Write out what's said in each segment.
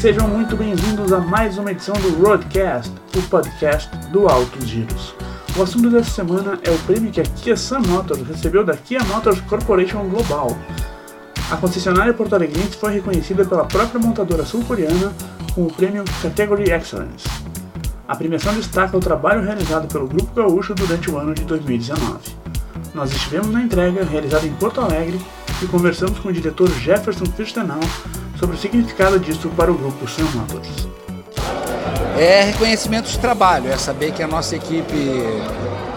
sejam muito bem-vindos a mais uma edição do Roadcast, o podcast do Altos Giros. O assunto dessa semana é o prêmio que a Kia Sun Motors recebeu da Kia Motors Corporation Global. A concessionária porto-alegrense foi reconhecida pela própria montadora sul-coreana com o prêmio Category Excellence. A premiação destaca o trabalho realizado pelo Grupo Gaúcho durante o ano de 2019. Nós estivemos na entrega realizada em Porto Alegre e conversamos com o diretor Jefferson Firstenau sobre o significado disso para o grupo Motors. É reconhecimento de trabalho, é saber que a nossa equipe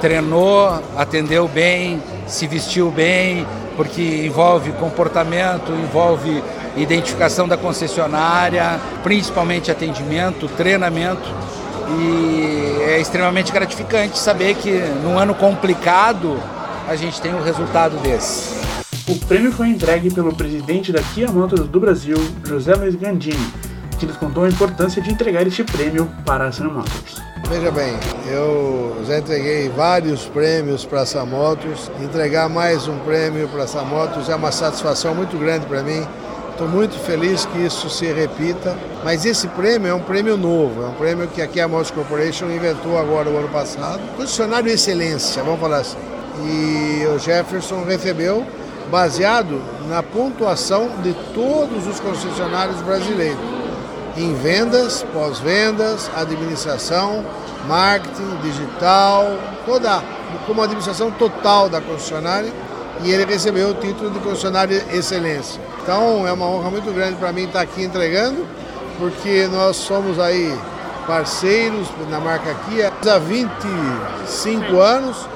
treinou, atendeu bem, se vestiu bem, porque envolve comportamento, envolve identificação da concessionária, principalmente atendimento, treinamento. E é extremamente gratificante saber que num ano complicado a gente tem um resultado desse. O prêmio foi entregue pelo presidente da Kia Motors do Brasil, José Luiz Gandini, que nos contou a importância de entregar este prêmio para a Sun Motors. Veja bem, eu já entreguei vários prêmios para a Sun Motors. Entregar mais um prêmio para a Sun Motors é uma satisfação muito grande para mim. Estou muito feliz que isso se repita, mas esse prêmio é um prêmio novo, é um prêmio que a Kia Motors Corporation inventou agora o ano passado. Funcionário Excelência, vamos falar assim. E o Jefferson recebeu baseado na pontuação de todos os concessionários brasileiros, em vendas, pós-vendas, administração, marketing, digital, toda como administração total da concessionária e ele recebeu o título de concessionário excelência. Então é uma honra muito grande para mim estar aqui entregando, porque nós somos aí parceiros na marca Kia há 25 anos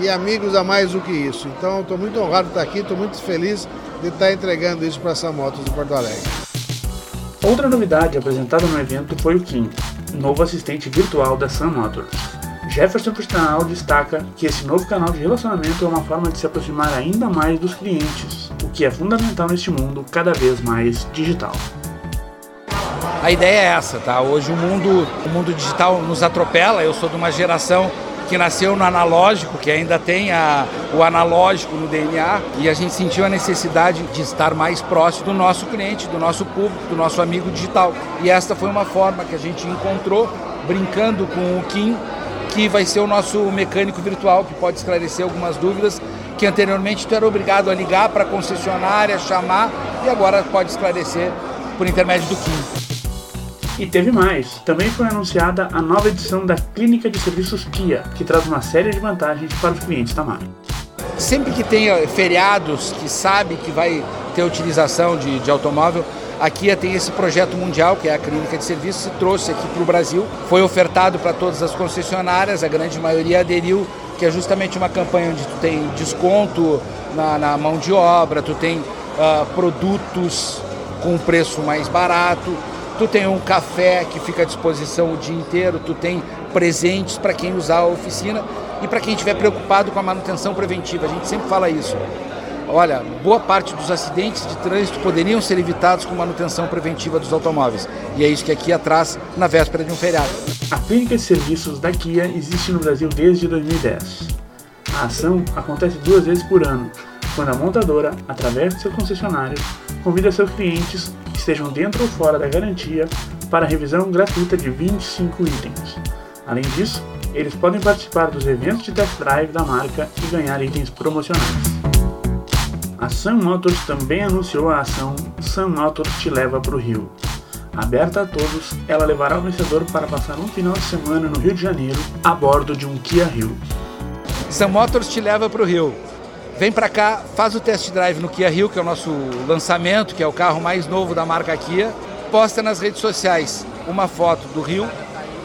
e amigos a mais do que isso. Então estou muito honrado de estar aqui, estou muito feliz de estar entregando isso para essa Motos de Porto Alegre. Outra novidade apresentada no evento foi o Kim, novo assistente virtual da Sun Motors. Jefferson Cristianal destaca que esse novo canal de relacionamento é uma forma de se aproximar ainda mais dos clientes, o que é fundamental neste mundo cada vez mais digital. A ideia é essa, tá? Hoje o mundo, o mundo digital nos atropela. Eu sou de uma geração que nasceu no analógico, que ainda tem a, o analógico no DNA, e a gente sentiu a necessidade de estar mais próximo do nosso cliente, do nosso público, do nosso amigo digital. E esta foi uma forma que a gente encontrou, brincando com o Kim, que vai ser o nosso mecânico virtual, que pode esclarecer algumas dúvidas que anteriormente tu era obrigado a ligar para a concessionária, chamar, e agora pode esclarecer por intermédio do Kim. E teve mais. Também foi anunciada a nova edição da Clínica de Serviços Kia, que traz uma série de vantagens para os clientes da marca. Sempre que tem feriados que sabe que vai ter utilização de, de automóvel, a Kia tem esse projeto mundial, que é a Clínica de Serviços, e trouxe aqui para o Brasil. Foi ofertado para todas as concessionárias, a grande maioria aderiu, que é justamente uma campanha onde tu tem desconto na, na mão de obra, tu tem uh, produtos com preço mais barato, tu tem um café que fica à disposição o dia inteiro, tu tem presentes para quem usar a oficina e para quem estiver preocupado com a manutenção preventiva. A gente sempre fala isso. Olha, boa parte dos acidentes de trânsito poderiam ser evitados com manutenção preventiva dos automóveis. E é isso que a Kia traz na véspera de um feriado. A clínica de serviços da Kia existe no Brasil desde 2010. A ação acontece duas vezes por ano, quando a montadora, através de seus concessionários, convida seus clientes que estejam dentro ou fora da garantia para revisão gratuita de 25 itens. Além disso, eles podem participar dos eventos de test drive da marca e ganhar itens promocionais. A Sun Motors também anunciou a ação Sun Motors te leva para o Rio. Aberta a todos, ela levará o vencedor para passar um final de semana no Rio de Janeiro a bordo de um Kia Rio. Sun Motors te leva para o Rio. Vem para cá, faz o test drive no Kia Rio, que é o nosso lançamento, que é o carro mais novo da marca Kia. Posta nas redes sociais uma foto do Rio,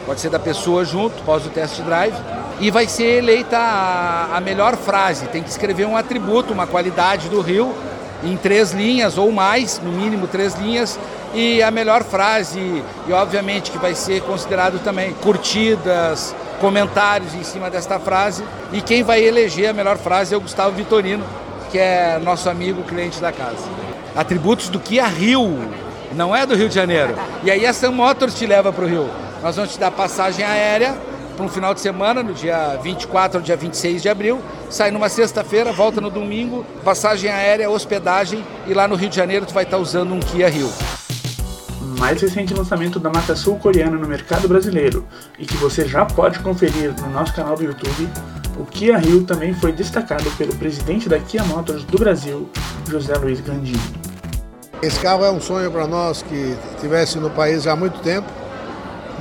pode ser da pessoa junto, pós o test drive, e vai ser eleita a, a melhor frase. Tem que escrever um atributo, uma qualidade do Rio, em três linhas ou mais, no mínimo três linhas, e a melhor frase, e obviamente que vai ser considerado também curtidas, comentários em cima desta frase. E quem vai eleger a melhor frase é o Gustavo Vitorino, que é nosso amigo cliente da casa. Atributos do Kia Rio, não é do Rio de Janeiro. E aí a Sam Motors te leva para o Rio. Nós vamos te dar passagem aérea para um final de semana, no dia 24 ao dia 26 de abril. Sai numa sexta-feira, volta no domingo, passagem aérea, hospedagem e lá no Rio de Janeiro tu vai estar usando um Kia Rio. Mais recente lançamento da marca sul-coreana no mercado brasileiro e que você já pode conferir no nosso canal do YouTube, o Kia Rio também foi destacado pelo presidente da Kia Motors do Brasil, José Luiz Gandini. Esse carro é um sonho para nós que tivesse no país há muito tempo,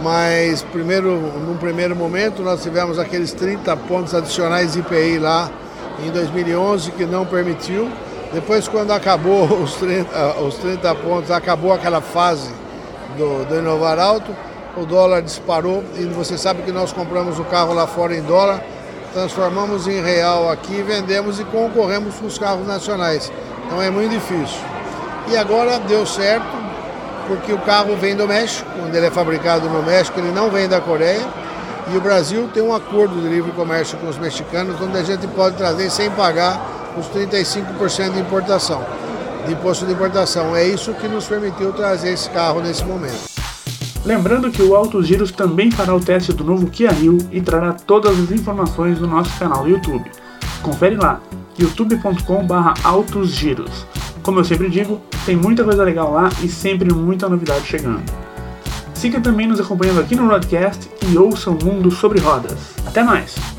mas primeiro, num primeiro momento nós tivemos aqueles 30 pontos adicionais IPI lá em 2011 que não permitiu. Depois, quando acabou os 30, os 30 pontos, acabou aquela fase do, do Inovar Alto, o dólar disparou e você sabe que nós compramos o carro lá fora em dólar, transformamos em real aqui, vendemos e concorremos com os carros nacionais. Então é muito difícil. E agora deu certo, porque o carro vem do México, onde ele é fabricado no México, ele não vem da Coreia. E o Brasil tem um acordo de livre comércio com os mexicanos, onde a gente pode trazer sem pagar os 35% de importação, de imposto de importação. É isso que nos permitiu trazer esse carro nesse momento. Lembrando que o Autos Giros também fará o teste do novo Kia Rio e trará todas as informações no nosso canal do YouTube. Confere lá, youtube.com/autosgiros. Como eu sempre digo, tem muita coisa legal lá e sempre muita novidade chegando. Siga também nos acompanhando aqui no Rodcast e ouça o mundo sobre rodas. Até mais!